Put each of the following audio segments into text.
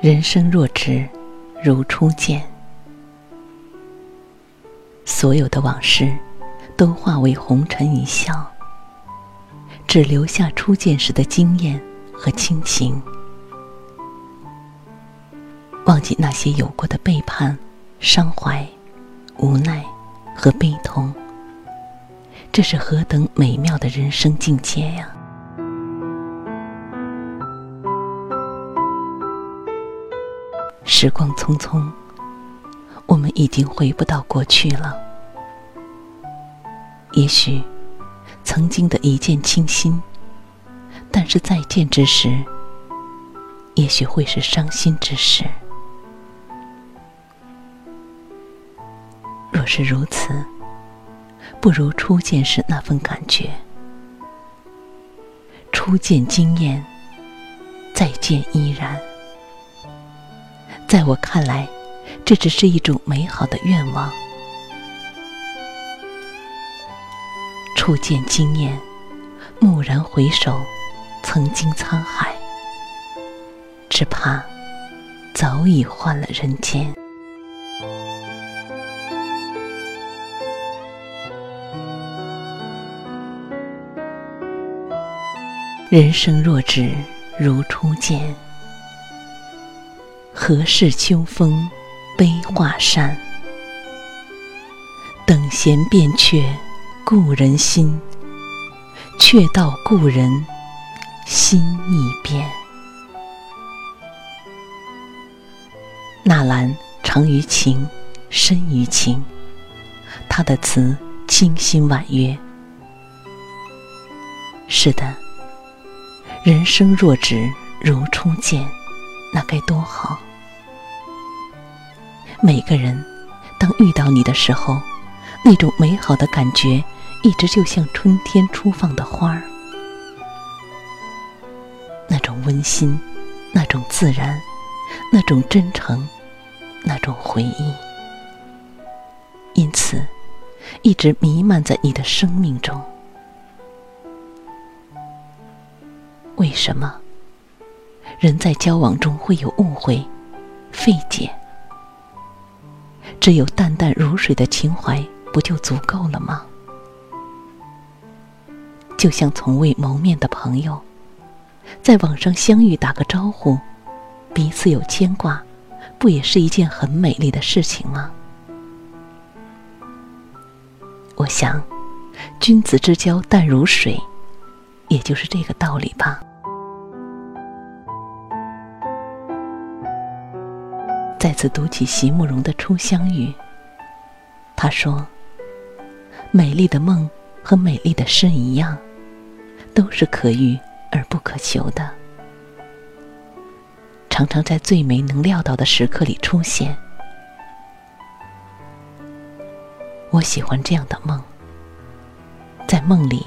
人生若只如初见，所有的往事都化为红尘一笑，只留下初见时的惊艳和亲情。忘记那些有过的背叛、伤怀、无奈和悲痛，这是何等美妙的人生境界呀！时光匆匆，我们已经回不到过去了。也许，曾经的一见倾心，但是再见之时，也许会是伤心之时。若是如此，不如初见时那份感觉。初见惊艳，再见依然。在我看来，这只是一种美好的愿望。初见惊艳，蓦然回首，曾经沧海，只怕早已换了人间。人生若只如初见。何事秋风悲画扇？等闲变却故人心，却道故人心易变。纳兰长于情，深于情，他的词清新婉约。是的，人生若只如初见，那该多好。每个人，当遇到你的时候，那种美好的感觉，一直就像春天初放的花儿，那种温馨，那种自然，那种真诚，那种回忆，因此，一直弥漫在你的生命中。为什么人在交往中会有误会、费解？只有淡淡如水的情怀，不就足够了吗？就像从未谋面的朋友，在网上相遇打个招呼，彼此有牵挂，不也是一件很美丽的事情吗？我想，君子之交淡如水，也就是这个道理吧。再次读起席慕容的《初相遇》，他说：“美丽的梦和美丽的诗一样，都是可遇而不可求的，常常在最没能料到的时刻里出现。我喜欢这样的梦，在梦里，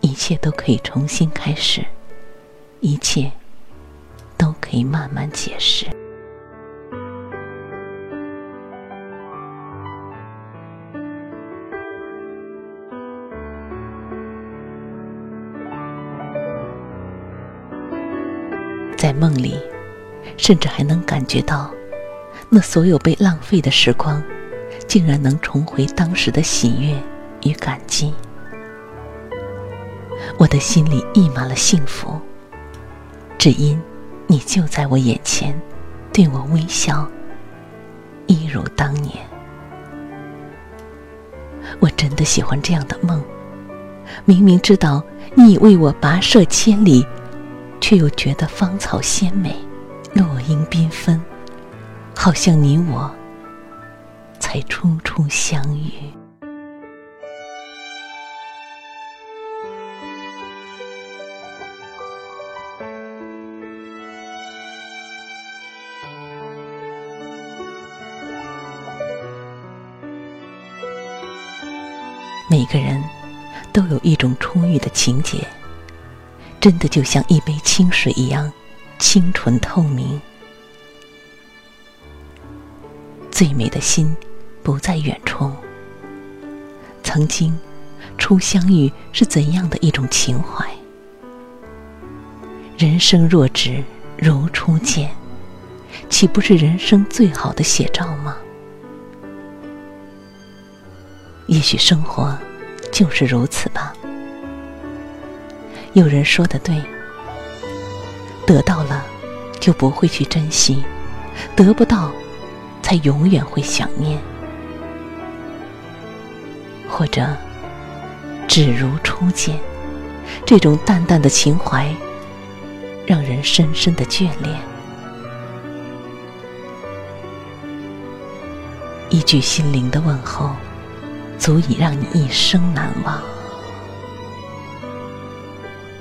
一切都可以重新开始，一切都可以慢慢解释。”在梦里，甚至还能感觉到，那所有被浪费的时光，竟然能重回当时的喜悦与感激。我的心里溢满了幸福，只因你就在我眼前，对我微笑，一如当年。我真的喜欢这样的梦，明明知道你为我跋涉千里，却又觉得芳草鲜美，落英缤纷，好像你我才初初相遇。每个人都有一种初遇的情节，真的就像一杯清水一样清纯透明。最美的心不在远处。曾经初相遇是怎样的一种情怀？人生若只如初见，岂不是人生最好的写照吗？也许生活就是如此吧。有人说的对，得到了就不会去珍惜，得不到才永远会想念。或者，只如初见，这种淡淡的情怀，让人深深的眷恋。一句心灵的问候。足以让你一生难忘。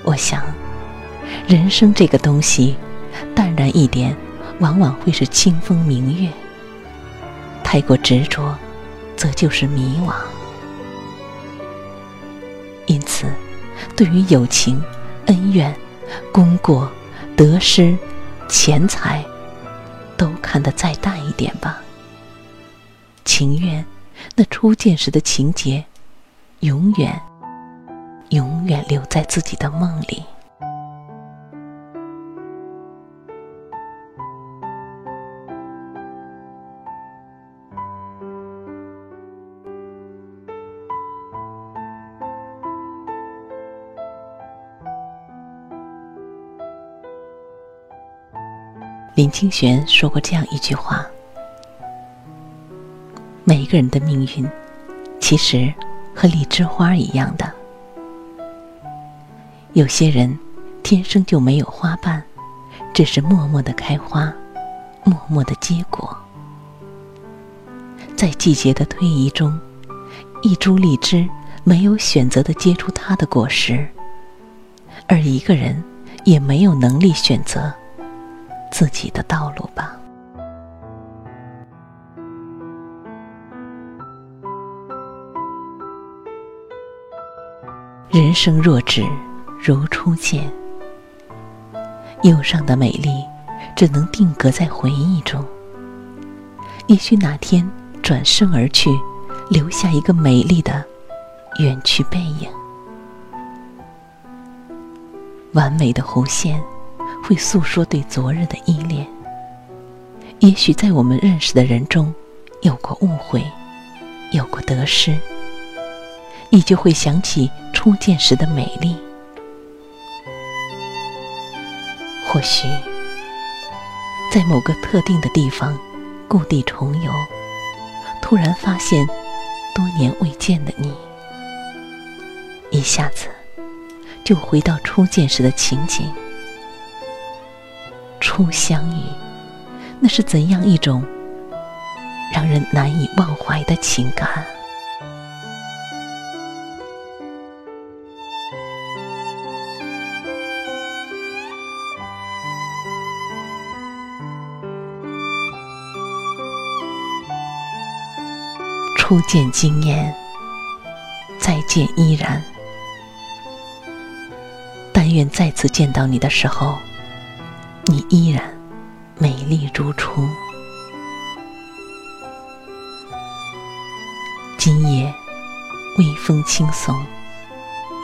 我想，人生这个东西，淡然一点，往往会是清风明月；太过执着，则就是迷惘。因此，对于友情、恩怨、功过、得失、钱财，都看得再淡一点吧。情愿。那初见时的情节，永远、永远留在自己的梦里。林清玄说过这样一句话。每一个人的命运，其实和李枝花一样的。有些人天生就没有花瓣，只是默默的开花，默默的结果。在季节的推移中，一株荔枝没有选择的结出它的果实，而一个人也没有能力选择自己的道路吧。人生若只如初见，忧伤的美丽只能定格在回忆中。也许哪天转身而去，留下一个美丽的远去背影。完美的弧线会诉说对昨日的依恋。也许在我们认识的人中，有过误会，有过得失。你就会想起初见时的美丽。或许，在某个特定的地方，故地重游，突然发现多年未见的你，一下子就回到初见时的情景。初相遇，那是怎样一种让人难以忘怀的情感？初见惊艳，再见依然。但愿再次见到你的时候，你依然美丽如初。今夜微风轻送，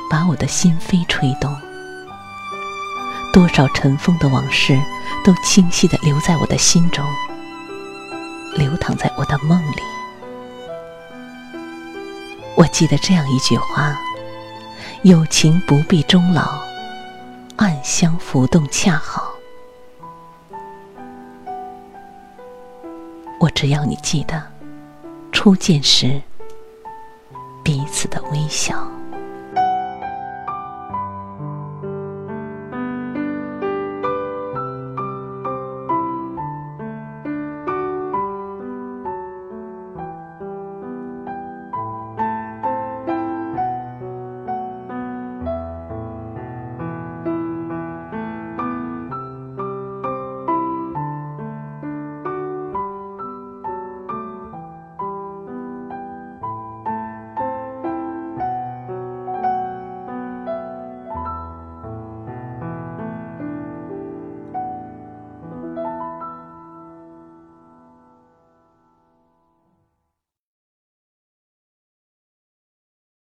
把我的心扉吹动。多少尘封的往事，都清晰的留在我的心中，流淌在我的梦里。我记得这样一句话：“友情不必终老，暗香浮动恰好。我只要你记得初见时彼此的微笑。